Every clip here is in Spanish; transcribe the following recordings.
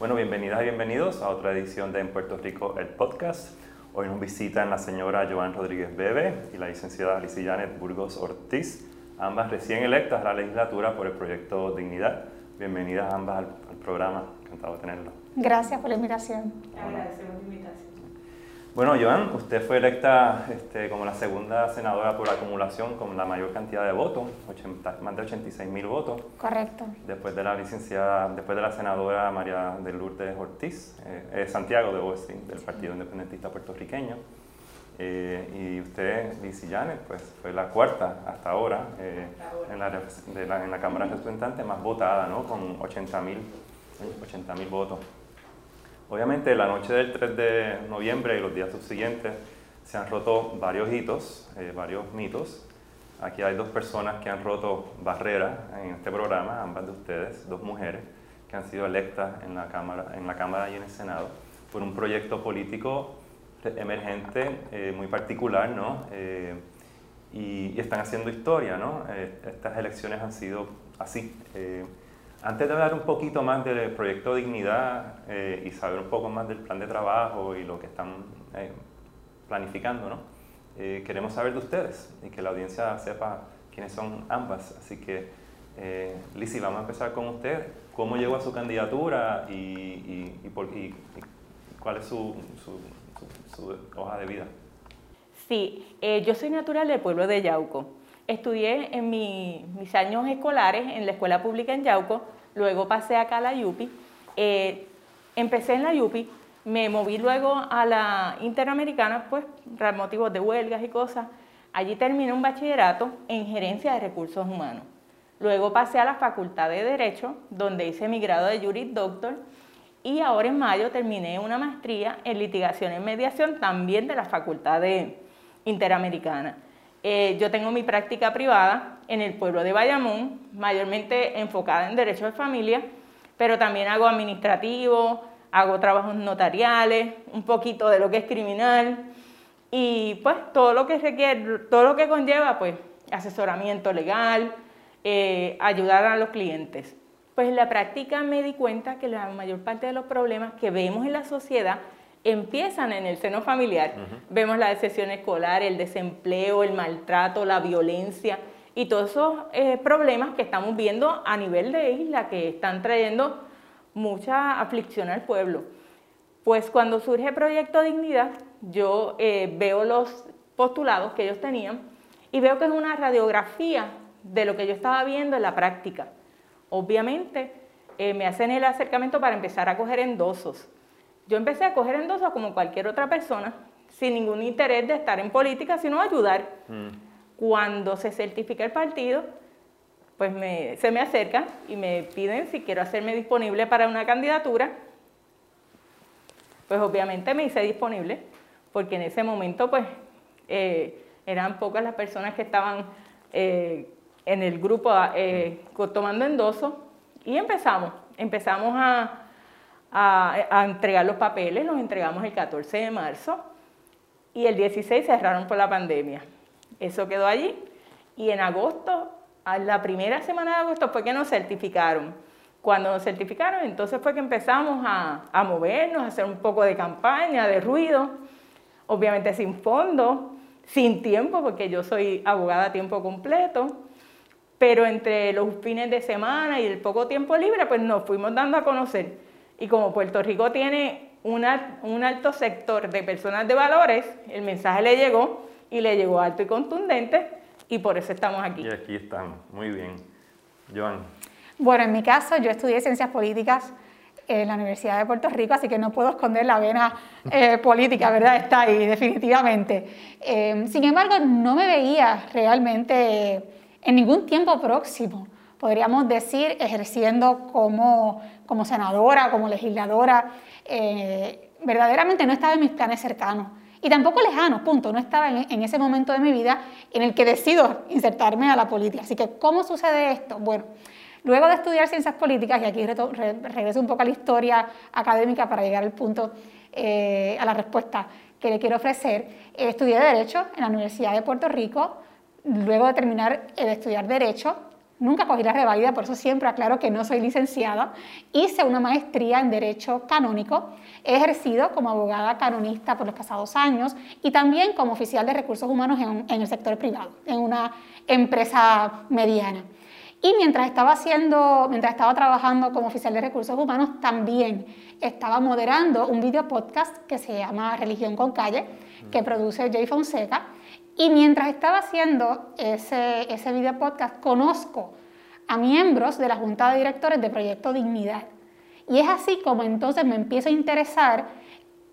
Bueno, bienvenidas y bienvenidos a otra edición de En Puerto Rico, el podcast. Hoy nos visitan la señora Joan Rodríguez Bebe y la licenciada Alicia Janet Burgos Ortiz, ambas recién electas a la legislatura por el proyecto Dignidad. Bienvenidas ambas al, programa, encantado de tenerlo. Gracias por la invitación. Agradecemos la invitación. Bueno, Joan, usted fue electa este, como la segunda senadora por acumulación con la mayor cantidad de votos, más de 86 mil votos. Correcto. Después de la licenciada, después de la senadora María de Lourdes Ortiz, eh, Santiago de decir, del Partido Independentista Puertorriqueño. Eh, y usted, Liz Janet, pues fue la cuarta hasta ahora, eh, en, la, de la, en, la, Cámara de Representantes más votada, ¿no? Con 80 mil 80, votos. Obviamente la noche del 3 de noviembre y los días subsiguientes se han roto varios hitos, eh, varios mitos. Aquí hay dos personas que han roto barreras en este programa, ambas de ustedes, dos mujeres que han sido electas en la Cámara, en la cámara y en el Senado por un proyecto político emergente eh, muy particular, ¿no? Eh, y, y, están haciendo historia, ¿no? estas elecciones han sido así. Antes de hablar un poquito más del proyecto Dignidad eh, y saber un poco más del plan de trabajo y lo que están eh, planificando, ¿no? Eh, queremos saber de ustedes y que la audiencia sepa quiénes son ambas. Así que, eh, Lizzy, vamos a empezar con usted. ¿Cómo llegó a su candidatura y, cuál es su, su, su, hoja de vida? Sí, yo soy natural del pueblo de Yauco estudié en mis años escolares en la escuela pública en Yauco, luego pasé acá a la Yupi, eh, empecé en la Yupi, me moví luego a la Interamericana, pues, por motivos de huelgas y cosas. Allí terminé un bachillerato en gerencia de recursos humanos. Luego pasé a la Facultad de Derecho, donde hice mi grado de Juris Doctor, y ahora en mayo terminé una maestría en litigación y mediación también de la Facultad de Interamericana. Eh, yo tengo mi práctica privada en el pueblo de Bayamón, mayormente enfocada en derecho de familia, pero también hago administrativo, hago trabajos notariales, un poquito de lo que es criminal y pues todo lo que requiere, todo lo que conlleva pues asesoramiento legal, eh, ayudar a los clientes. Pues en la práctica me di cuenta que la mayor parte de los problemas que vemos en la sociedad empiezan en el seno familiar. Vemos la decepción escolar, el desempleo, el maltrato, la violencia y todos esos eh, problemas que estamos viendo a nivel de isla que están trayendo mucha aflicción al pueblo. Pues cuando surge Proyecto Dignidad, yo eh, veo los postulados que ellos tenían y veo que es una radiografía de lo que yo estaba viendo en la práctica. Obviamente, eh, me hacen el acercamiento para empezar a coger endosos yo empecé a coger endosos como cualquier otra persona, sin ningún interés de estar en política, sino ayudar. Mm. Cuando se certifica el partido, pues se me acercan y me piden si quiero hacerme disponible para una candidatura. Pues obviamente me hice disponible, porque en ese momento pues eh, eran pocas las personas que estaban eh, en el grupo eh, tomando endosos y empezamos, empezamos a, a, entregar los papeles, los entregamos el 14 de marzo y el 16 cerraron por la pandemia. Eso quedó allí y en agosto, la primera semana de agosto fue que nos certificaron. Cuando nos certificaron, entonces fue que empezamos a, a movernos, a hacer un poco de campaña, de ruido, obviamente sin fondo, sin tiempo, porque yo soy abogada a tiempo completo, pero entre los fines de semana y el poco tiempo libre, pues nos fuimos dando a conocer. Y como Puerto Rico tiene un alto sector de personas de valores, el mensaje le llegó y le llegó alto y contundente y por eso estamos aquí. Y aquí estamos, muy bien. Joan. Bueno, en mi caso yo estudié ciencias políticas en la Universidad de Puerto Rico, así que no puedo esconder la vena eh, política, ¿verdad? Está ahí, definitivamente. Eh, sin embargo, no me veía realmente en ningún tiempo próximo podríamos decir, ejerciendo como, como senadora, como legisladora, eh, verdaderamente no estaba en mis planes cercanos. Y tampoco lejanos, punto. No estaba en, ese momento de mi vida en el que decido insertarme a la política. Así que, ¿cómo sucede esto? Bueno, luego de estudiar ciencias políticas, y aquí regreso un poco a la historia académica para llegar al punto, eh, a la respuesta que le quiero ofrecer, estudié Derecho en la Universidad de Puerto Rico. Luego de terminar de estudiar Derecho, Nunca cogí la revalida, por eso siempre aclaro que no soy licenciada. Hice una maestría en Derecho Canónico. He ejercido como abogada canonista por los pasados años y también como oficial de recursos humanos en, en el sector privado, en una empresa mediana. Y mientras estaba haciendo, mientras estaba trabajando como oficial de recursos humanos, también estaba moderando un video podcast que se llama Religión con Calle, que produce Jay Fonseca. Y mientras estaba haciendo ese, ese video podcast, conozco a miembros de la Junta de Directores de Proyecto Dignidad. Y es así como entonces me empiezo a interesar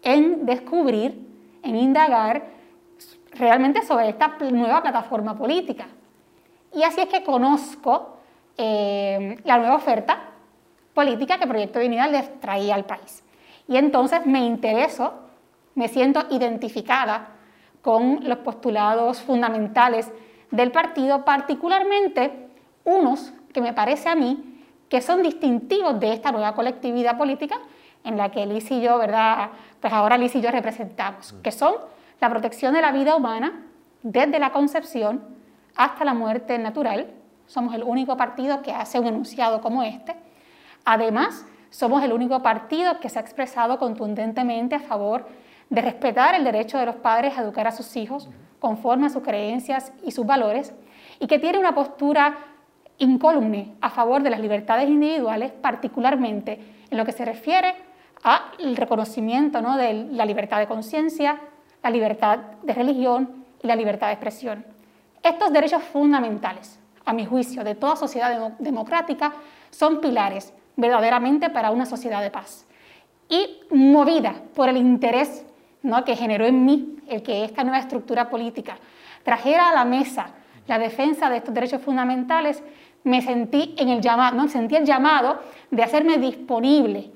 en descubrir, en indagar realmente sobre esta nueva plataforma política. Y así es que conozco eh, la nueva oferta política que Proyecto Dignidad les traía al país. Y entonces me intereso, me siento identificada con los postulados fundamentales del partido, particularmente unos que me parece a mí que son distintivos de esta nueva colectividad política en la que Liz y yo, ¿verdad? Pues ahora Liz y yo representamos, que son la protección de la vida humana desde la concepción hasta la muerte natural, somos el único partido que hace un enunciado como este. Además, somos el único partido que se ha expresado contundentemente a favor de respetar el derecho de los padres a educar a sus hijos conforme a sus creencias y sus valores y que tiene una postura incólume a favor de las libertades individuales, particularmente en lo que se refiere al reconocimiento ¿no? de la libertad de conciencia, la libertad de religión y la libertad de expresión. Estos derechos fundamentales a mi juicio, de toda sociedad democrática, son pilares verdaderamente para una sociedad de paz. Y movida por el interés ¿no? que generó en mí el que esta nueva estructura política trajera a la mesa la defensa de estos derechos fundamentales, me sentí, en el llamado, ¿no? sentí el llamado de hacerme disponible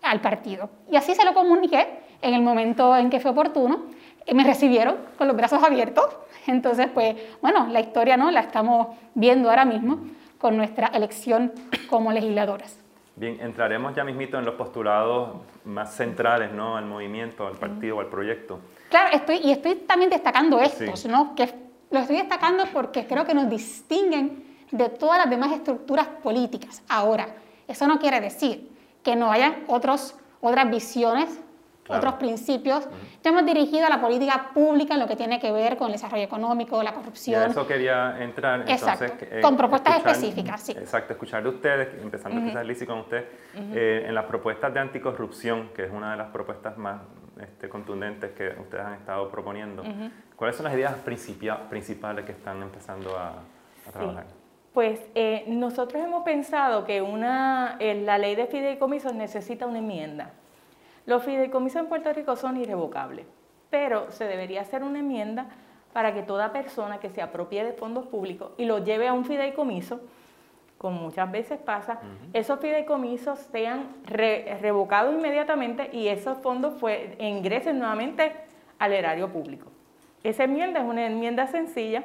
al partido. Y así se lo comuniqué en el momento en que fue oportuno. Y me recibieron con los brazos abiertos entonces, pues, bueno, la historia no la estamos viendo ahora mismo con nuestra elección como legisladoras. Bien, entraremos ya mismito en los postulados más centrales, ¿no? Al movimiento, al partido, al proyecto. Claro, estoy, y estoy también destacando estos, ¿no? Que los estoy destacando porque creo que nos distinguen de todas las demás estructuras políticas. Ahora, eso no quiere decir que no haya otros, otras visiones otros principios. hemos dirigido a la política pública en lo que tiene que ver con el desarrollo económico, la corrupción. Y a eso quería entrar. Exacto, eh, con propuestas específicas, sí. Exacto, escuchar de ustedes, empezando uh quizás Lizzy con usted, eh, en las propuestas de anticorrupción, que es una de las propuestas más este, contundentes que ustedes han estado proponiendo. ¿Cuáles son las ideas principales que están empezando a, trabajar? Pues eh, nosotros hemos pensado que una, la ley de fideicomisos necesita una enmienda. Los fideicomisos en Puerto Rico son irrevocables, pero se debería hacer una enmienda para que toda persona que se apropie de fondos públicos y lo lleve a un fideicomiso, como muchas veces pasa, esos fideicomisos sean revocados inmediatamente y esos fondos ingresen nuevamente al erario público. Esa enmienda es una enmienda sencilla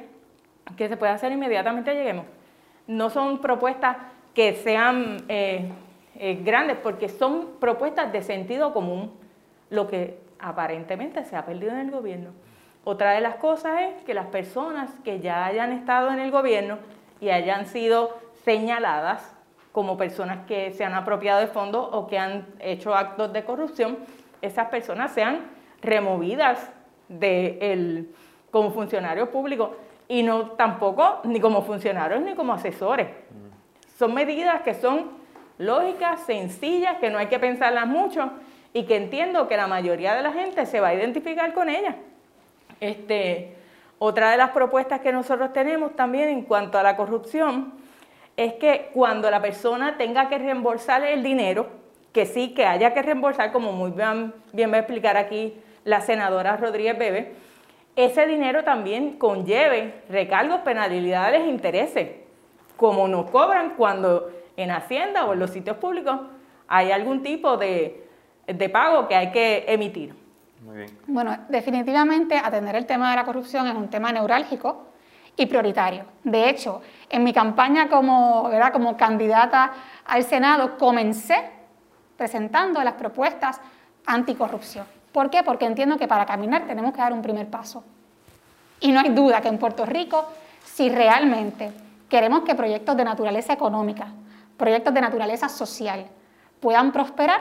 que se puede hacer inmediatamente, lleguemos. No son propuestas que sean eh, eh, grandes porque son propuestas de sentido común, lo que aparentemente se ha perdido en el gobierno. Otra de las cosas es que las personas que ya hayan estado en el gobierno y hayan sido señaladas como personas que se han apropiado de fondos o que han hecho actos de corrupción, esas personas sean removidas de como funcionarios públicos y no tampoco ni como funcionarios ni como asesores. Son medidas que son lógicas, sencillas, que no hay que pensarlas mucho y que entiendo que la mayoría de la gente se va a identificar con ellas. Este, otra de las propuestas que nosotros tenemos también en cuanto a la corrupción es que cuando la persona tenga que reembolsar el dinero, que sí, que haya que reembolsar, como muy bien, bien va a explicar aquí la senadora Rodríguez Bebe, ese dinero también conlleve recargos, penalidades e intereses, como nos cobran cuando en Hacienda o en los sitios públicos hay algún tipo de, pago que hay que emitir. Muy bien. Bueno, definitivamente atender el tema de la corrupción es un tema neurálgico y prioritario. De hecho, en mi campaña como, ¿verdad? como candidata al Senado comencé presentando las propuestas anticorrupción. ¿Por qué? Porque entiendo que para caminar tenemos que dar un primer paso. Y no hay duda que en Puerto Rico, si realmente queremos que proyectos de naturaleza económica, proyectos de naturaleza social puedan prosperar,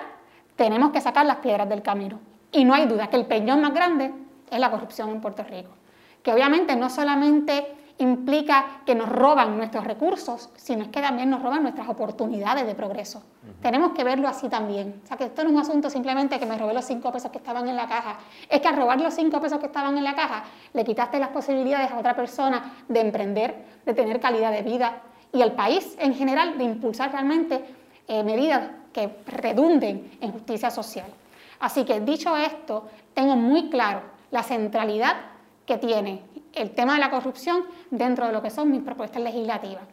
tenemos que sacar las piedras del camino. Y no hay duda que el peñón más grande es la corrupción en Puerto Rico, que obviamente no solamente implica que nos roban nuestros recursos, sino es que también nos roban nuestras oportunidades de progreso. Tenemos que verlo así también. O sea, que esto no es un asunto simplemente que me robé los cinco pesos que estaban en la caja. Es que al robar los cinco pesos que estaban en la caja, le quitaste las posibilidades a otra persona de emprender, de tener calidad de vida y al país en general de impulsar realmente eh, medidas que redunden en justicia social. Así que dicho esto, tengo muy claro la centralidad que tiene el tema de la corrupción dentro de lo que son mis propuestas legislativas.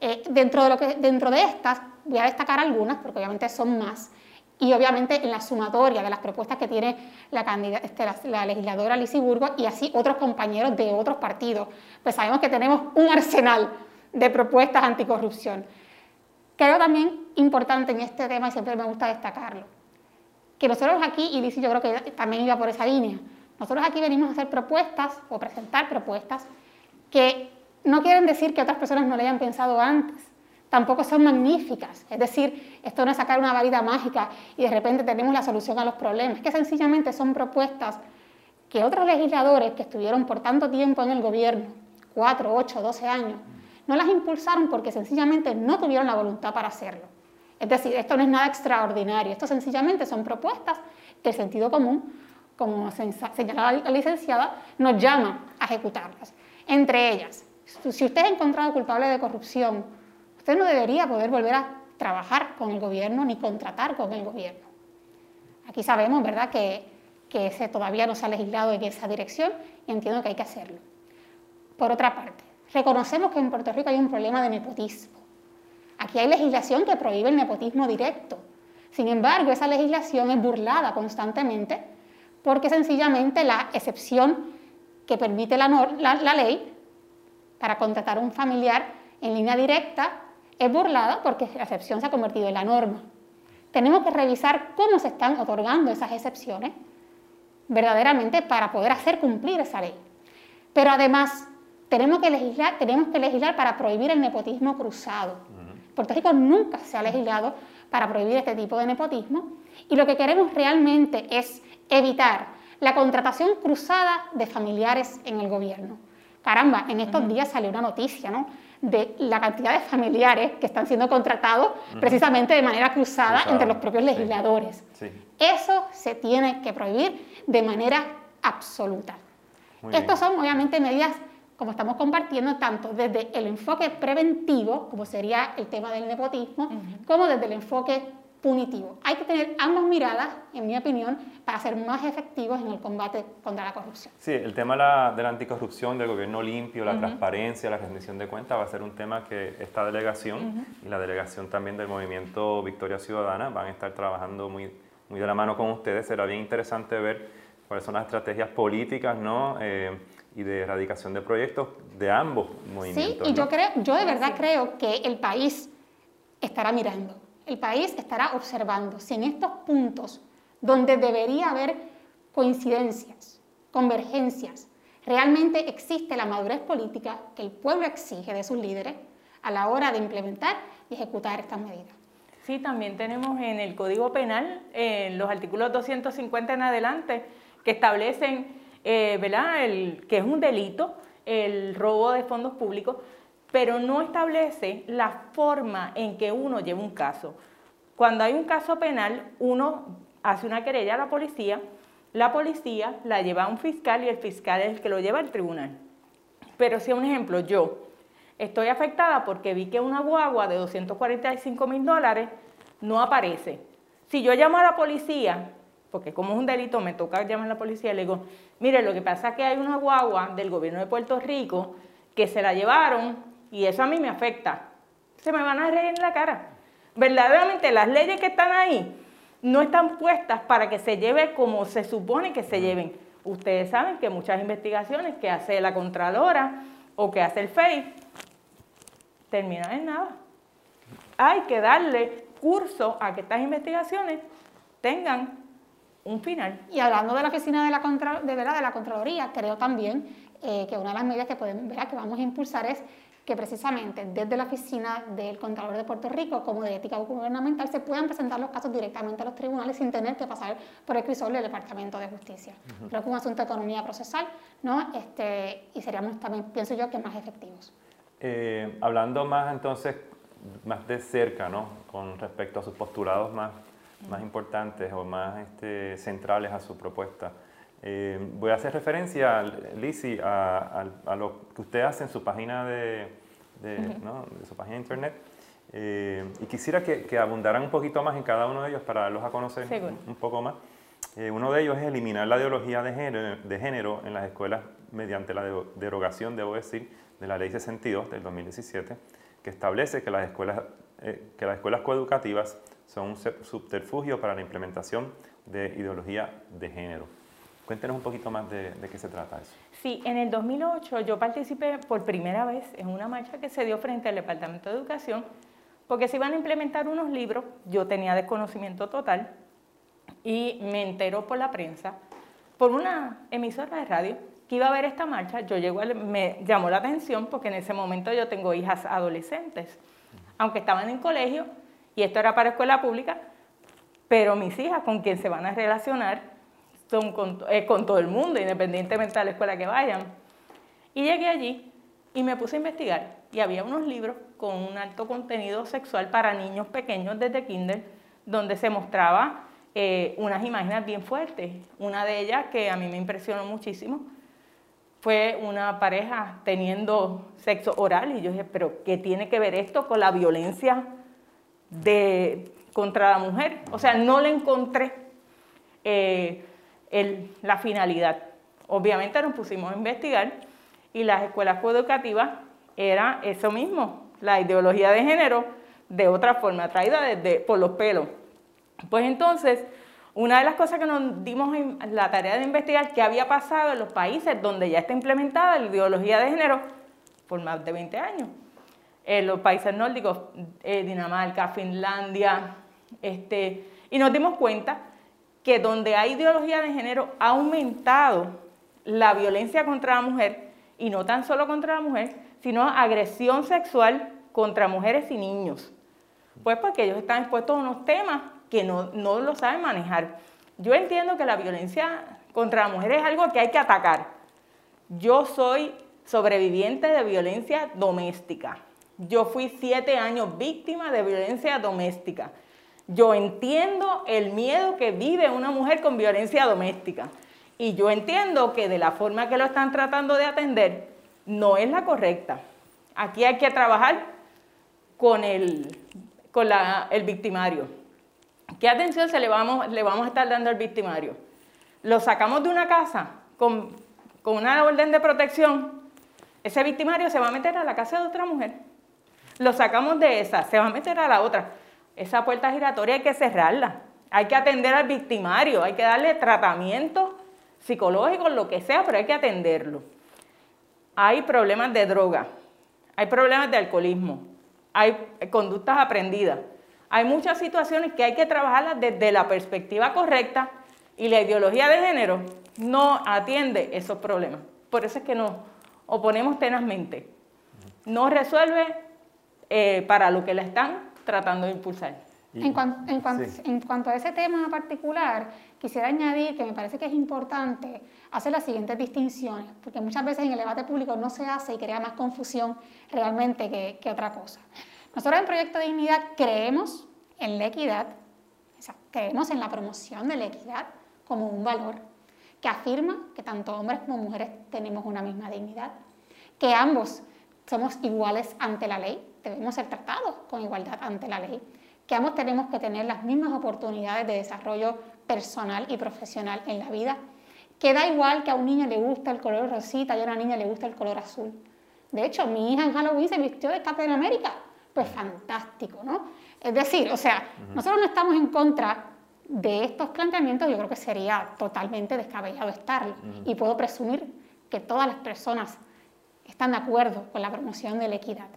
Eh, dentro, de lo que, dentro de estas voy a destacar algunas, porque obviamente son más, y obviamente en la sumatoria de las propuestas que tiene la, este, la, legisladora Lizy Burgos y así otros compañeros de otros partidos, pues sabemos que tenemos un arsenal de propuestas anticorrupción. Creo también importante en este tema, y siempre me gusta destacarlo, que nosotros aquí, y Lizy yo creo que también iba por esa línea, nosotros aquí venimos a hacer propuestas o presentar propuestas que no quieren decir que otras personas no le hayan pensado antes. Tampoco son magníficas. Es decir, esto no es sacar una varita mágica y de repente tenemos la solución a los problemas. que sencillamente son propuestas que otros legisladores que estuvieron por tanto tiempo en el gobierno, 4, 8, 12 años, no las impulsaron porque sencillamente no tuvieron la voluntad para hacerlo. Es decir, esto no es nada extraordinario, esto sencillamente son propuestas que el sentido común como señalaba la licenciada, nos llama a ejecutarlas. Entre ellas, si usted es encontrado culpable de corrupción, usted no debería poder volver a trabajar con el gobierno ni contratar con el gobierno. Aquí sabemos, ¿verdad?, que, que ese todavía no se ha legislado en esa dirección y entiendo que hay que hacerlo. Por otra parte, reconocemos que en Puerto Rico hay un problema de nepotismo. Aquí hay legislación que prohíbe el nepotismo directo. Sin embargo, esa legislación es burlada constantemente porque sencillamente la excepción que permite la, ley para contratar a un familiar en línea directa es burlada porque la excepción se ha convertido en la norma. Tenemos que revisar cómo se están otorgando esas excepciones verdaderamente para poder hacer cumplir esa ley. Pero además tenemos que legislar, tenemos que legislar para prohibir el nepotismo cruzado. Puerto Rico nunca se ha legislado para prohibir este tipo de nepotismo y lo que queremos realmente es evitar la contratación cruzada de familiares en el gobierno. Caramba, en estos días salió una noticia, ¿no? de la cantidad de familiares que están siendo contratados precisamente de manera cruzada entre los propios legisladores. Eso se tiene que prohibir de manera absoluta. Estas son obviamente medidas, como estamos compartiendo, tanto desde el enfoque preventivo, como sería el tema del nepotismo, como desde el enfoque punitivo. Hay que tener ambas miradas, en mi opinión, para ser más efectivos en el combate contra la corrupción. Sí, el tema de la anticorrupción, del gobierno limpio, la transparencia, la rendición de cuentas va a ser un tema que esta delegación y la delegación también del movimiento Victoria Ciudadana van a estar trabajando muy, muy de la mano con ustedes. Será bien interesante ver cuáles son las estrategias políticas ¿no? Eh, y de erradicación de proyectos de ambos movimientos. Sí, y yo, creo, yo de verdad creo que el país estará mirando el país estará observando si en estos puntos donde debería haber coincidencias, convergencias, realmente existe la madurez política que el pueblo exige de sus líderes a la hora de implementar y ejecutar estas medidas. Sí, también tenemos en el Código Penal, en los artículos 250 en adelante, que establecen eh, ¿verdad? El, que es un delito el robo de fondos públicos, pero no establece la forma en que uno lleva un caso. Cuando hay un caso penal, uno hace una querella a la policía, la policía la lleva a un fiscal y el fiscal es el que lo lleva al tribunal. Pero si, un ejemplo, yo estoy afectada porque vi que una guagua de 245 mil dólares no aparece. Si yo llamo a la policía, porque como es un delito me toca llamar a la policía, le digo, mire, lo que pasa es que hay una guagua del gobierno de Puerto Rico que se la llevaron y eso a mí me afecta. Se me van a reír en la cara. Verdaderamente las leyes que están ahí no están puestas para que se lleve como se supone que se lleven. Ustedes saben que muchas investigaciones que hace la Contralora o que hace el FEI terminan en nada. Hay que darle curso a que estas investigaciones tengan un final. Y hablando de la oficina de la, de, de la Contraloría, creo también eh, que una de las medidas que, podemos, que vamos a impulsar es que precisamente desde la oficina del Contralor de Puerto Rico como de ética gubernamental se puedan presentar los casos directamente a los tribunales sin tener que pasar por el crisol del Departamento de Justicia. Creo que es un asunto de economía procesal, ¿no? Este, y seríamos también, pienso yo, que más efectivos. Eh, hablando más entonces, más de cerca, ¿no? Con respecto a sus postulados más, más importantes o más este, centrales a su propuesta. Eh, voy a hacer referencia, Lizzie, a, a, lo que usted hace en su página de, de, su página de internet. Eh, y quisiera que, que, abundaran un poquito más en cada uno de ellos para darlos a conocer un, poco más. Eh, uno de ellos es eliminar la ideología de género, de género, en las escuelas mediante la derogación, debo decir, de la Ley 62 del 2017, que establece que las escuelas, que las escuelas coeducativas son un subterfugio para la implementación de ideología de género. Cuéntenos un poquito más de, qué se trata eso. Sí, en el 2008 yo participé por primera vez en una marcha que se dio frente al Departamento de Educación porque se iban a implementar unos libros, yo tenía desconocimiento total y me enteró por la prensa, por una emisora de radio, que iba a haber esta marcha. Yo llego, me llamó la atención porque en ese momento yo tengo hijas adolescentes, aunque estaban en colegio y esto era para escuela pública, pero mis hijas con quien se van a relacionar son con, eh, con todo el mundo, independientemente de la escuela que vayan. Y llegué allí y me puse a investigar y había unos libros con un alto contenido sexual para niños pequeños desde kinder, donde se mostraba eh, unas imágenes bien fuertes. Una de ellas que a mí me impresionó muchísimo fue una pareja teniendo sexo oral y yo dije, pero ¿qué tiene que ver esto con la violencia de, contra la mujer? O sea, no le encontré eh, la finalidad. Obviamente nos pusimos a investigar y las escuelas coeducativas era eso mismo, la ideología de género de otra forma, traída desde, por los pelos. Pues entonces, una de las cosas que nos dimos en la tarea de investigar qué había pasado en los países donde ya está implementada la ideología de género por más de 20 años. En los países nórdicos, eh, Dinamarca, Finlandia, este, y nos dimos cuenta que donde hay ideología de género ha aumentado la violencia contra la mujer, y no tan solo contra la mujer, sino agresión sexual contra mujeres y niños. Pues porque ellos están expuestos a unos temas que no, no lo saben manejar. Yo entiendo que la violencia contra la mujer es algo que hay que atacar. Yo soy sobreviviente de violencia doméstica. Yo fui siete años víctima de violencia doméstica. Yo entiendo el miedo que vive una mujer con violencia doméstica y yo entiendo que de la forma que lo están tratando de atender no es la correcta. Aquí hay que trabajar con el, con el victimario. ¿Qué atención se le vamos, le vamos a estar dando al victimario? Lo sacamos de una casa con, con una orden de protección, ese victimario se va a meter a la casa de otra mujer. Lo sacamos de esa, se va a meter a la otra esa puerta giratoria hay que cerrarla. Hay que atender al victimario, hay que darle tratamiento psicológico, lo que sea, pero hay que atenderlo. Hay problemas de droga, hay problemas de alcoholismo, hay conductas aprendidas. Hay muchas situaciones que hay que trabajarlas desde la perspectiva correcta y la ideología de género no atiende esos problemas. Por eso es que nos oponemos tenazmente. No resuelve eh, para lo que la están tratando de impulsar. En, cuanto a ese tema particular, quisiera añadir que me parece que es importante hacer las siguientes distinciones, porque muchas veces en el debate público no se hace y crea más confusión realmente que, otra cosa. Nosotros en Proyecto de Dignidad creemos en la equidad, creemos en la promoción de la equidad como un valor que afirma que tanto hombres como mujeres tenemos una misma dignidad, que ambos somos iguales ante la ley, debemos ser tratados con igualdad ante la ley, que ambos tenemos que tener las mismas oportunidades de desarrollo personal y profesional en la vida, que da igual que a un niño le gusta el color rosita y a una niña le gusta el color azul. De hecho, mi hija en Halloween se vistió de Captain América. Pues fantástico, ¿no? Es decir, o sea, nosotros no estamos en contra de estos planteamientos, yo creo que sería totalmente descabellado estarlo. Y puedo presumir que todas las personas están de acuerdo con la promoción de la equidad.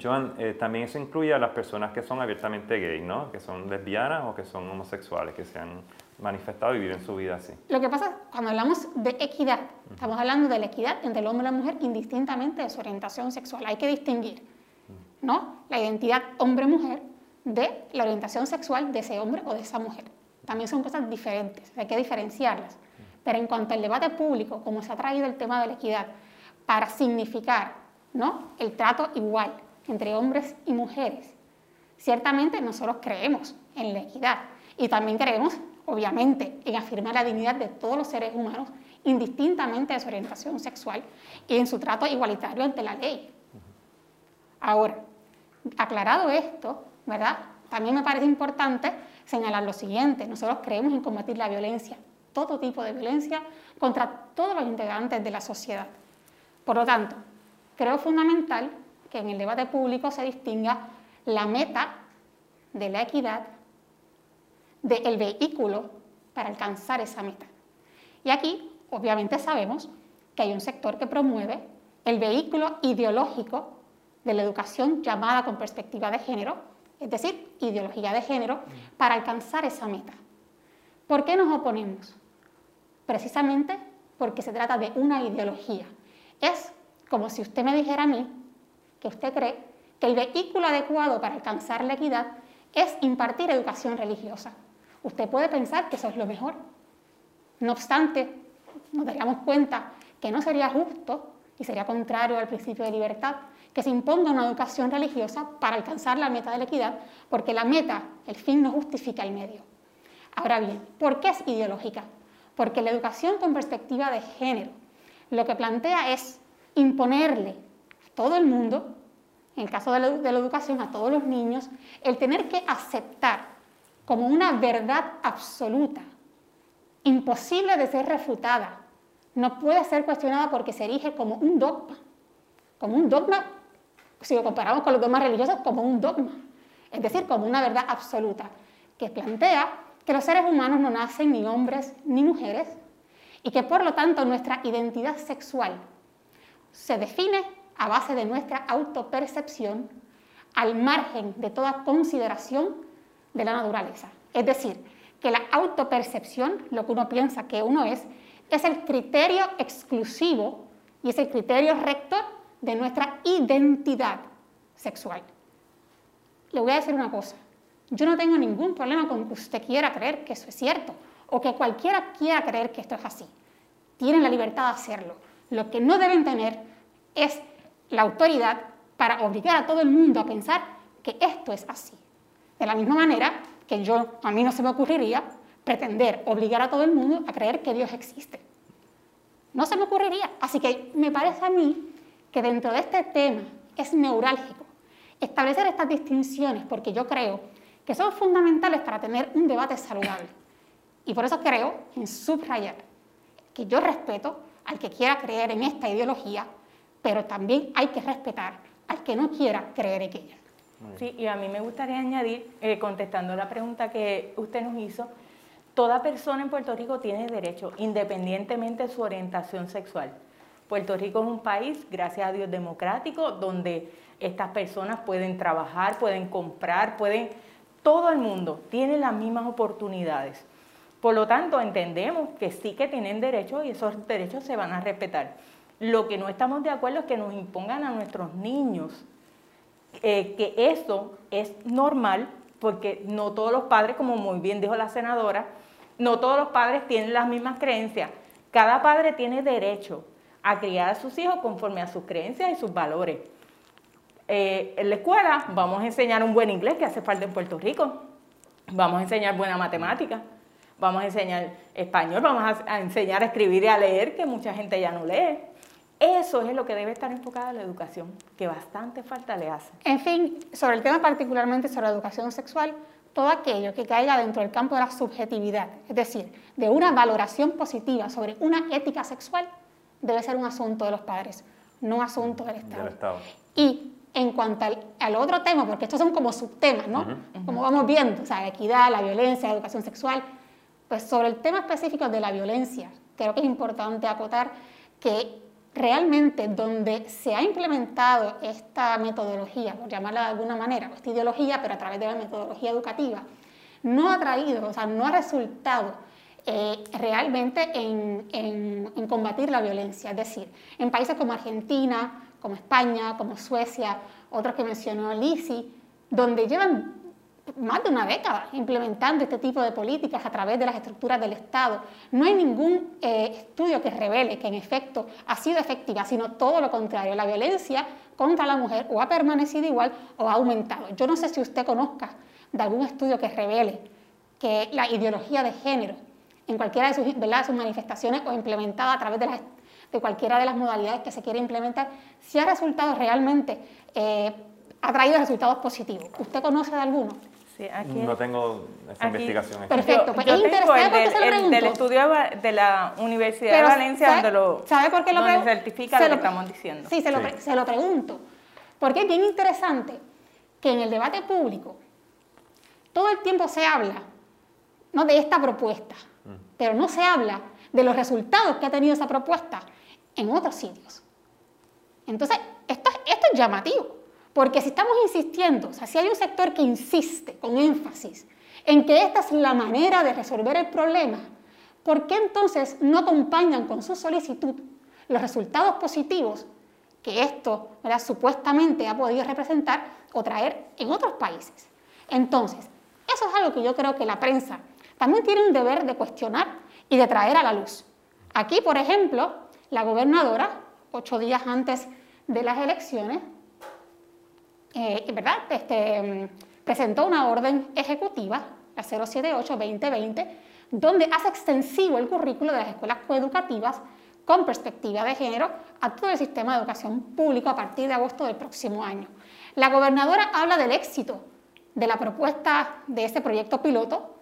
Joan, eh, también eso incluye a las personas que son abiertamente gay, ¿no? Que son lesbianas o que son homosexuales, que se han manifestado y viven su vida así. Lo que pasa cuando hablamos de equidad, estamos hablando de la equidad entre el hombre y la mujer indistintamente de su orientación sexual. Hay que distinguir, ¿no? La identidad hombre-mujer de la orientación sexual de ese hombre o de esa mujer. También son cosas diferentes, hay que diferenciarlas. Pero en cuanto al debate público, como se ha traído el tema de la equidad para significar ¿no? el trato igual entre hombres y mujeres, ciertamente nosotros creemos en la equidad y también creemos, obviamente, en afirmar la dignidad de todos los seres humanos, indistintamente de su orientación sexual y en su trato igualitario ante la ley. Ahora, aclarado esto, ¿verdad? También me parece importante señalar lo siguiente, nosotros creemos en combatir la violencia, todo tipo de violencia contra todos los integrantes de la sociedad. Por lo tanto, creo fundamental que en el debate público se distinga la meta de la equidad del vehículo para alcanzar esa meta. Y aquí, obviamente, sabemos que hay un sector que promueve el vehículo ideológico de la educación llamada con perspectiva de género, es decir, ideología de género, para alcanzar esa meta. ¿Por qué nos oponemos? Precisamente porque se trata de una ideología. Es como si usted me dijera a mí que usted cree que el vehículo adecuado para alcanzar la equidad es impartir educación religiosa. Usted puede pensar que eso es lo mejor. No obstante, nos daríamos cuenta que no sería justo y sería contrario al principio de libertad que se imponga una educación religiosa para alcanzar la meta de la equidad, porque la meta, el fin, no justifica el medio. Ahora bien, ¿por qué es ideológica? Porque la educación con perspectiva de género lo que plantea es imponerle a todo el mundo, en el caso de la, de la educación, a todos los niños, el tener que aceptar como una verdad absoluta, imposible de ser refutada, no puede ser cuestionada porque se erige como un dogma, como un dogma si lo comparamos con los dogmas religiosos, como un dogma, es decir, como una verdad absoluta, que plantea que los seres humanos no nacen ni hombres ni mujeres y que por lo tanto nuestra identidad sexual se define a base de nuestra autopercepción al margen de toda consideración de la naturaleza. Es decir, que la autopercepción, lo que uno piensa que uno es, es el criterio exclusivo y es el criterio rector de nuestra identidad sexual. Le voy a decir una cosa, yo no tengo ningún problema con que usted quiera creer que eso es cierto o que cualquiera quiera creer que esto es así. Tienen la libertad de hacerlo. Lo que no deben tener es la autoridad para obligar a todo el mundo a pensar que esto es así. De la misma manera que yo, a mí no se me ocurriría pretender obligar a todo el mundo a creer que Dios existe. No se me ocurriría. Así que me parece a mí que dentro de este tema es neurálgico establecer estas distinciones porque yo creo que son fundamentales para tener un debate saludable. Y por eso creo en subrayar que yo respeto al que quiera creer en esta ideología, pero también hay que respetar al que no quiera creer en ella. Sí, y a mí me gustaría añadir, eh, contestando la pregunta que usted nos hizo, toda persona en Puerto Rico tiene derecho, independientemente de su orientación sexual. Puerto Rico es un país, gracias a Dios, democrático, donde estas personas pueden trabajar, pueden comprar, pueden, todo el mundo tiene las mismas oportunidades. Por lo tanto, entendemos que sí que tienen derechos y esos derechos se van a respetar. Lo que no estamos de acuerdo es que nos impongan a nuestros niños eh, que eso es normal, porque no todos los padres, como muy bien dijo la senadora, no todos los padres tienen las mismas creencias. Cada padre tiene derecho a criar a sus hijos conforme a sus creencias y sus valores. Eh, en la escuela vamos a enseñar un buen inglés que hace falta en Puerto Rico, vamos a enseñar buena matemática, vamos a enseñar español, vamos a, enseñar a escribir y a leer, que mucha gente ya no lee. Eso es lo que debe estar enfocada en la educación, que bastante falta le hace. En fin, sobre el tema particularmente sobre la educación sexual, todo aquello que caiga dentro del campo de la subjetividad, es decir, de una valoración positiva sobre una ética sexual, debe ser un asunto de los padres, no un asunto del Estado. Y en cuanto al, otro tema, porque estos son como subtemas, ¿no? Como vamos viendo, o sea, equidad, la violencia, la educación sexual, pues sobre el tema específico de la violencia, creo que es importante acotar que realmente donde se ha implementado esta metodología, por llamarla de alguna manera, esta ideología, pero a través de la metodología educativa, no ha traído, o sea, no ha resultado eh, realmente en, en, combatir la violencia. Es decir, en países como Argentina, como España, como Suecia, otros que mencionó Lisi, donde llevan más de una década implementando este tipo de políticas a través de las estructuras del Estado. No hay ningún eh, estudio que revele que en efecto ha sido efectiva, sino todo lo contrario. La violencia contra la mujer o ha permanecido igual o ha aumentado. Yo no sé si usted conozca de algún estudio que revele que la ideología de género en cualquiera de sus, manifestaciones o implementada a través de, de, cualquiera de las modalidades que se quiere implementar, si ha resultado realmente, eh, ha traído resultados positivos. ¿Usted conoce de alguno? No tengo esa investigación. Perfecto, pues yo, yo tengo el, del, del estudio de la Universidad de Valencia donde lo, ¿sabe por qué lo certifica lo, que estamos diciendo. Sí, se lo, se lo pregunto. Porque es bien interesante que en el debate público todo el tiempo se habla ¿no? de esta propuesta, mm. pero no se habla de los resultados que ha tenido esa propuesta en otros sitios. Entonces, esto, esto es llamativo. Porque si estamos insistiendo, si hay un sector que insiste con énfasis en que esta es la manera de resolver el problema, ¿por qué entonces no acompañan con su solicitud los resultados positivos que esto supuestamente ha podido representar o traer en otros países? Entonces, eso es algo que yo creo que la prensa también tiene un deber de cuestionar y de traer a la luz. Aquí, por ejemplo, la gobernadora, ocho días antes de las elecciones, eh, ¿verdad? Este, presentó una orden ejecutiva, la 078-2020, donde hace extensivo el currículo de las escuelas coeducativas con perspectiva de género a todo el sistema de educación público a partir de agosto del próximo año. La gobernadora habla del éxito de la propuesta de ese proyecto piloto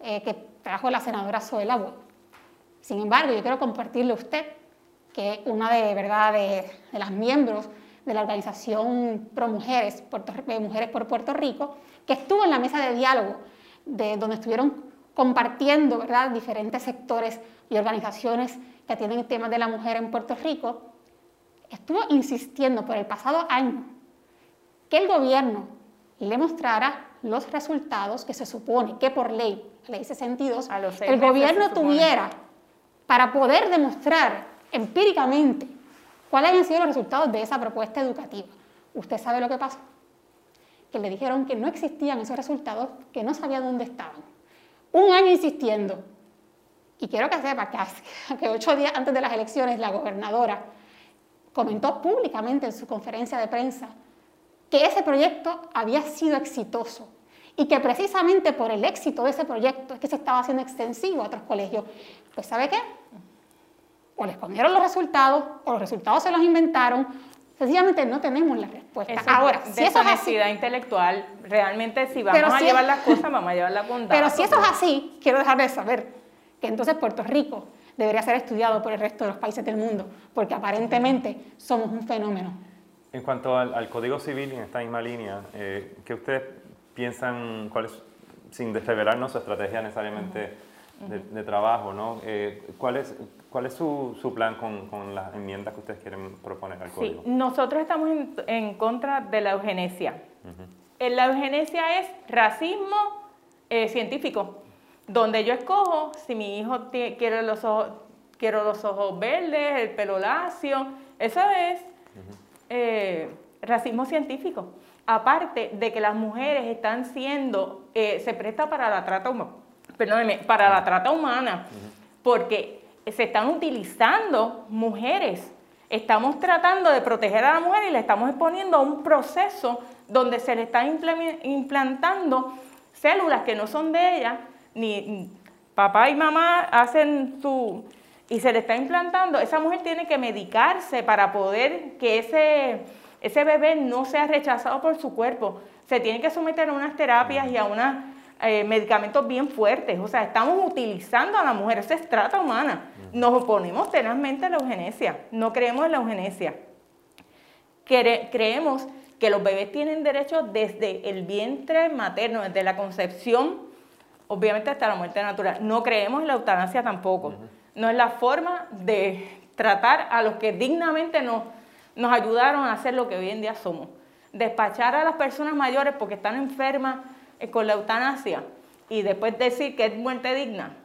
eh, que trajo la senadora Zoela Boy. Sin embargo, yo quiero compartirle a usted que una de, ¿verdad? de, de las miembros de la organización Pro Mujeres, eh, Mujeres por Puerto Rico, que estuvo en la mesa de diálogo, de, donde estuvieron compartiendo ¿verdad? diferentes sectores y organizaciones que atienden el tema de la mujer en Puerto Rico, estuvo insistiendo por el pasado año que el gobierno le mostrara los resultados que se supone que por ley, ley 62, el gobierno tuviera para poder demostrar empíricamente ¿Cuáles han sido los resultados de esa propuesta educativa? ¿Usted sabe lo que pasó? Que le dijeron que no existían esos resultados, que no sabía dónde estaban. Un año insistiendo. Y quiero que sepa que, que ocho días antes de las elecciones la gobernadora comentó públicamente en su conferencia de prensa que ese proyecto había sido exitoso y que precisamente por el éxito de ese proyecto es que se estaba haciendo extensivo a otros colegios. Pues ¿sabe qué? O les escondieron los resultados, o los resultados se los inventaron. Sencillamente no tenemos la respuesta. Ahora, si eso es así, intelectual, realmente si vamos a llevar las cosas, vamos a llevar la bondad. Pero si eso es así, quiero dejar de saber que entonces Puerto Rico debería ser estudiado por el resto de los países del mundo, porque aparentemente somos un fenómeno. En cuanto al, Código Civil, en esta misma línea, eh, ¿qué ustedes piensan, cuál es, sin revelarnos su estrategia necesariamente de, trabajo, ¿no? Eh, ¿Cuál es, ¿Cuál es su, su plan con, con, las enmiendas que ustedes quieren proponer al código? Sí, nosotros estamos en, en contra de la eugenesia. La eugenesia es racismo eh, científico, donde yo escojo si mi hijo quiere los ojos, quiero los ojos verdes, el pelo lacio, eso es eh, racismo científico. Aparte de que las mujeres están siendo, eh, se presta para la trata humana, perdóneme, para la trata humana, porque se están utilizando mujeres. Estamos tratando de proteger a la mujer y le estamos exponiendo a un proceso donde se le están implantando células que no son de ella, ni papá y mamá hacen su... y se le está implantando, esa mujer tiene que medicarse para poder que ese, ese bebé no sea rechazado por su cuerpo. Se tiene que someter a unas terapias y a unas eh, medicamentos bien fuertes. O sea, estamos utilizando a la mujer, esa es trata humana. Nos oponemos tenazmente a la eugenesia, no creemos en la eugenesia. creemos que los bebés tienen derecho desde el vientre materno, desde la concepción, obviamente hasta la muerte natural. No creemos en la eutanasia tampoco. No es la forma de tratar a los que dignamente nos, nos ayudaron a hacer lo que hoy en día somos. Despachar a las personas mayores porque están enfermas con la eutanasia y después decir que es muerte digna,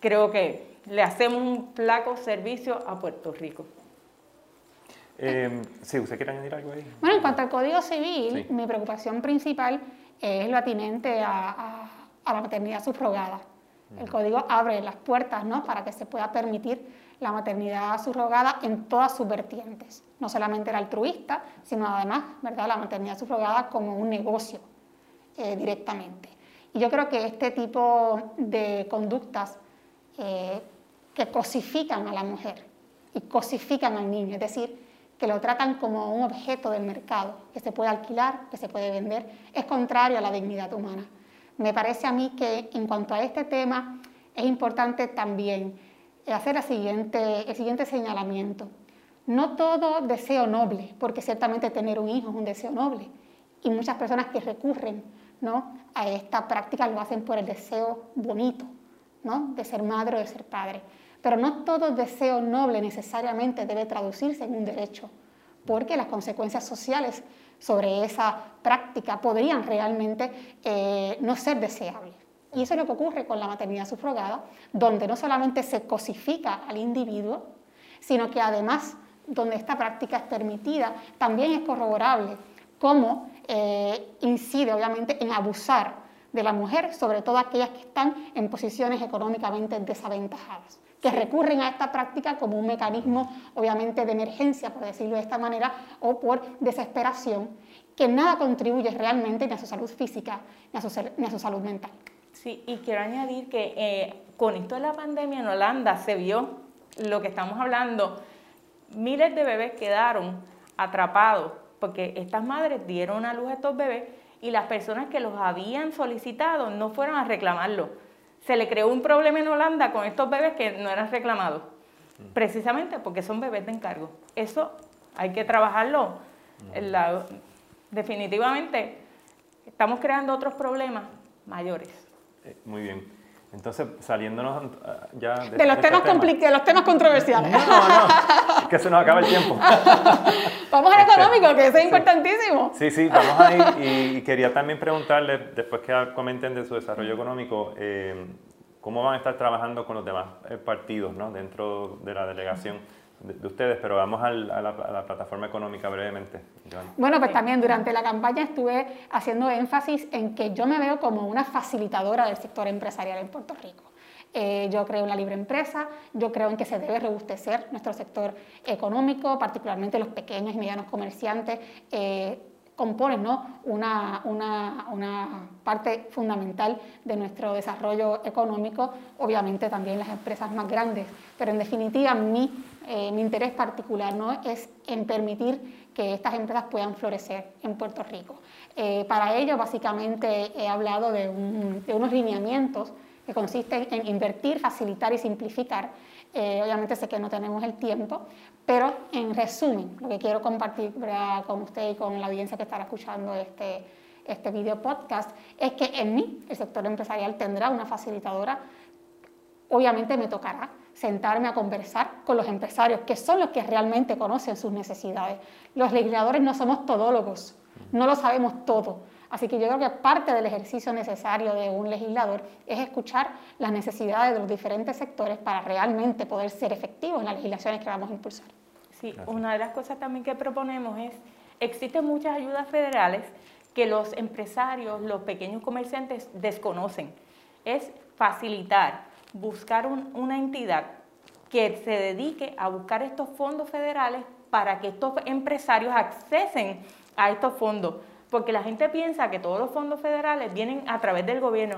creo que le hacemos un flaco servicio a Puerto Rico. Eh, sí, ¿usted quiere añadir algo ahí? Bueno, en cuanto al Código Civil, mi preocupación principal es lo atinente a, a, la maternidad subrogada. El código abre las puertas ¿no? para que se pueda permitir la maternidad subrogada en todas sus vertientes, no solamente la altruista, sino además ¿verdad? la maternidad subrogada como un negocio eh, directamente. Y yo creo que este tipo de conductas eh, que cosifican a la mujer y cosifican al niño, es decir, que lo tratan como un objeto del mercado, que se puede alquilar, que se puede vender, es contrario a la dignidad humana. Me parece a mí que en cuanto a este tema es importante también hacer el siguiente, el siguiente señalamiento. No todo deseo noble, porque ciertamente tener un hijo es un deseo noble, y muchas personas que recurren ¿no? a esta práctica lo hacen por el deseo bonito ¿no? de ser madre o de ser padre. Pero no todo deseo noble necesariamente debe traducirse en un derecho, porque las consecuencias sociales sobre esa práctica podrían realmente eh, no ser deseables. Y eso es lo que ocurre con la maternidad sufragada, donde no solamente se cosifica al individuo, sino que además, donde esta práctica es permitida, también es corroborable cómo eh, incide obviamente en abusar de la mujer, sobre todo aquellas que están en posiciones económicamente desaventajadas que recurren a esta práctica como un mecanismo, obviamente, de emergencia, por decirlo de esta manera, o por desesperación, que nada contribuye realmente ni a su salud física ni a su, salud mental. Sí, y quiero añadir que eh, con esto de la pandemia en Holanda se vio lo que estamos hablando, miles de bebés quedaron atrapados porque estas madres dieron a luz a estos bebés y las personas que los habían solicitado no fueron a reclamarlo se le creó un problema en Holanda con estos bebés que no eran reclamados, precisamente porque son bebés de encargo. Eso hay que trabajarlo. definitivamente estamos creando otros problemas mayores. Eh, muy bien. Entonces, saliéndonos ah, ya de, los, temas de los temas controversiales. No, no, que se nos acaba el tiempo. vamos al este, económico, que eso es importantísimo. Sí, sí, vamos ahí. Y, quería también preguntarle, después que comenten de su desarrollo económico, eh, ¿cómo van a estar trabajando con los demás eh, partidos ¿no? dentro de la delegación? de, ustedes, pero vamos a, la, plataforma económica brevemente. Bueno, pues también durante la campaña estuve haciendo énfasis en que yo me veo como una facilitadora del sector empresarial en Puerto Rico. Eh, yo creo en la libre empresa, yo creo en que se debe robustecer nuestro sector económico, particularmente los pequeños y medianos comerciantes. Eh, componen ¿no? una, una, una, parte fundamental de nuestro desarrollo económico, obviamente también las empresas más grandes, pero en definitiva mi eh, mi interés particular ¿no? es en permitir que estas empresas puedan florecer en Puerto Rico. Eh, para ello, básicamente, he hablado de, unos lineamientos que consisten en invertir, facilitar y simplificar. Eh, obviamente sé que no tenemos el tiempo, pero en resumen, lo que quiero compartir con usted y con la audiencia que estará escuchando este, este video podcast es que en mí el sector empresarial tendrá una facilitadora. Obviamente me tocará sentarme a conversar con los empresarios, que son los que realmente conocen sus necesidades. Los legisladores no somos todólogos, no lo sabemos todo. Así que yo creo que parte del ejercicio necesario de un legislador es escuchar las necesidades de los diferentes sectores para realmente poder ser efectivos en las legislaciones que vamos a impulsar. Sí, una de las cosas también que proponemos es, existen muchas ayudas federales que los empresarios, los pequeños comerciantes desconocen. Es facilitar buscar una entidad que se dedique a buscar estos fondos federales para que estos empresarios accesen a estos fondos. Porque la gente piensa que todos los fondos federales vienen a través del gobierno.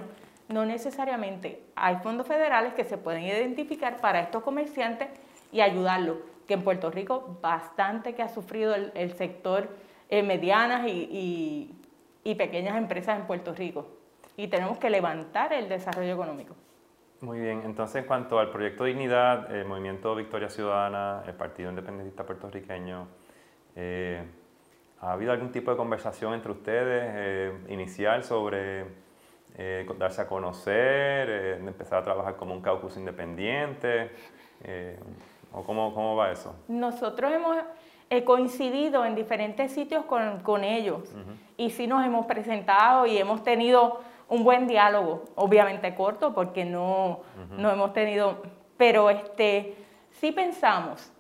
No necesariamente. Hay fondos federales que se pueden identificar para estos comerciantes y ayudarlos. Que en Puerto Rico bastante que ha sufrido el, sector eh, medianas y pequeñas empresas en Puerto Rico. Y tenemos que levantar el desarrollo económico. Muy bien, entonces en cuanto al proyecto Dignidad, el Movimiento Victoria Ciudadana, el Partido Independentista Puertorriqueño, eh, ¿ha habido algún tipo de conversación entre ustedes eh, inicial sobre eh, darse a conocer, empezar a trabajar como un caucus independiente? ¿O cómo, cómo va eso? Nosotros hemos eh, coincidido en diferentes sitios con, con ellos y sí nos hemos presentado y hemos tenido un buen diálogo, obviamente corto porque no, no hemos tenido, pero este, sí pensamos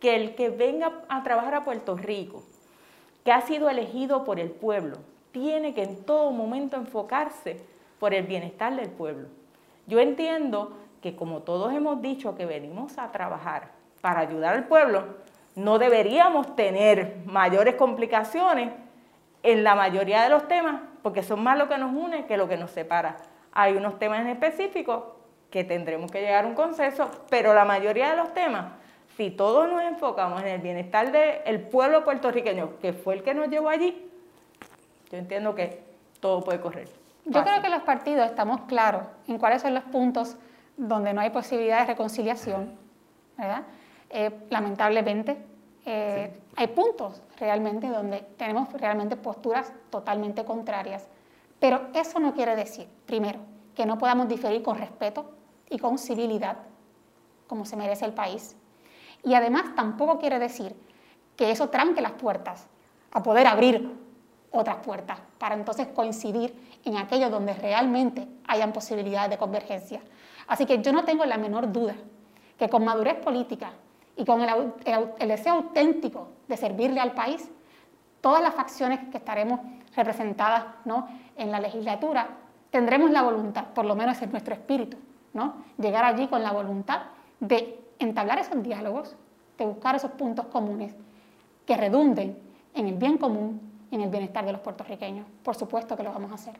que el que venga a trabajar a Puerto Rico, que ha sido elegido por el pueblo, tiene que en todo momento enfocarse por el bienestar del pueblo. Yo entiendo que como todos hemos dicho que venimos a trabajar para ayudar al pueblo, no deberíamos tener mayores complicaciones en la mayoría de los temas, porque son más lo que nos une que lo que nos separa. Hay unos temas en específico que tendremos que llegar a un consenso, pero la mayoría de los temas, si todos nos enfocamos en el bienestar del pueblo puertorriqueño, que fue el que nos llevó allí, yo entiendo que todo puede correr. Yo creo que los partidos estamos claros en cuáles son los puntos donde no hay posibilidad de reconciliación, ¿verdad? Eh, lamentablemente, eh, hay puntos realmente donde tenemos realmente posturas totalmente contrarias, pero eso no quiere decir, primero, que no podamos diferir con respeto y con civilidad, como se merece el país. Y además tampoco quiere decir que eso tranque las puertas a poder abrir otras puertas, para entonces coincidir en aquello donde realmente hayan posibilidades de convergencia. Así que yo no tengo la menor duda que con madurez política y con el, deseo auténtico de servirle al país, todas las facciones que estaremos representadas ¿no? en la legislatura tendremos la voluntad, por lo menos en nuestro espíritu, ¿no? llegar allí con la voluntad de entablar esos diálogos, de buscar esos puntos comunes que redunden en el bien común en el bienestar de los puertorriqueños. Por supuesto que lo vamos a hacer.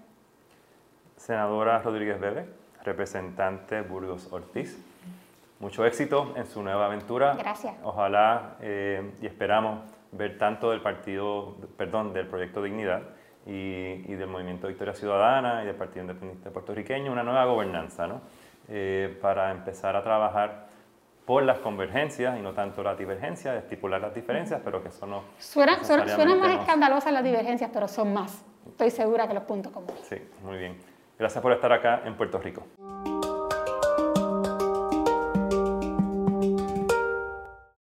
Senadora Rodríguez Bebe, representante Burgos Ortiz, mucho éxito en su nueva aventura. Gracias. Ojalá eh, y esperamos ver tanto del partido, perdón, del Proyecto Dignidad y, y, del Movimiento Victoria Ciudadana y del Partido Independiente Puertorriqueño una nueva gobernanza, ¿no? Eh, para empezar a trabajar por las convergencias y no tanto las divergencias, estipular las diferencias, pero que eso no... Suenan suena más escandalosas las divergencias, pero son más. Estoy segura que los puntos comunes. Sí, muy bien. Gracias por estar acá en Puerto Rico.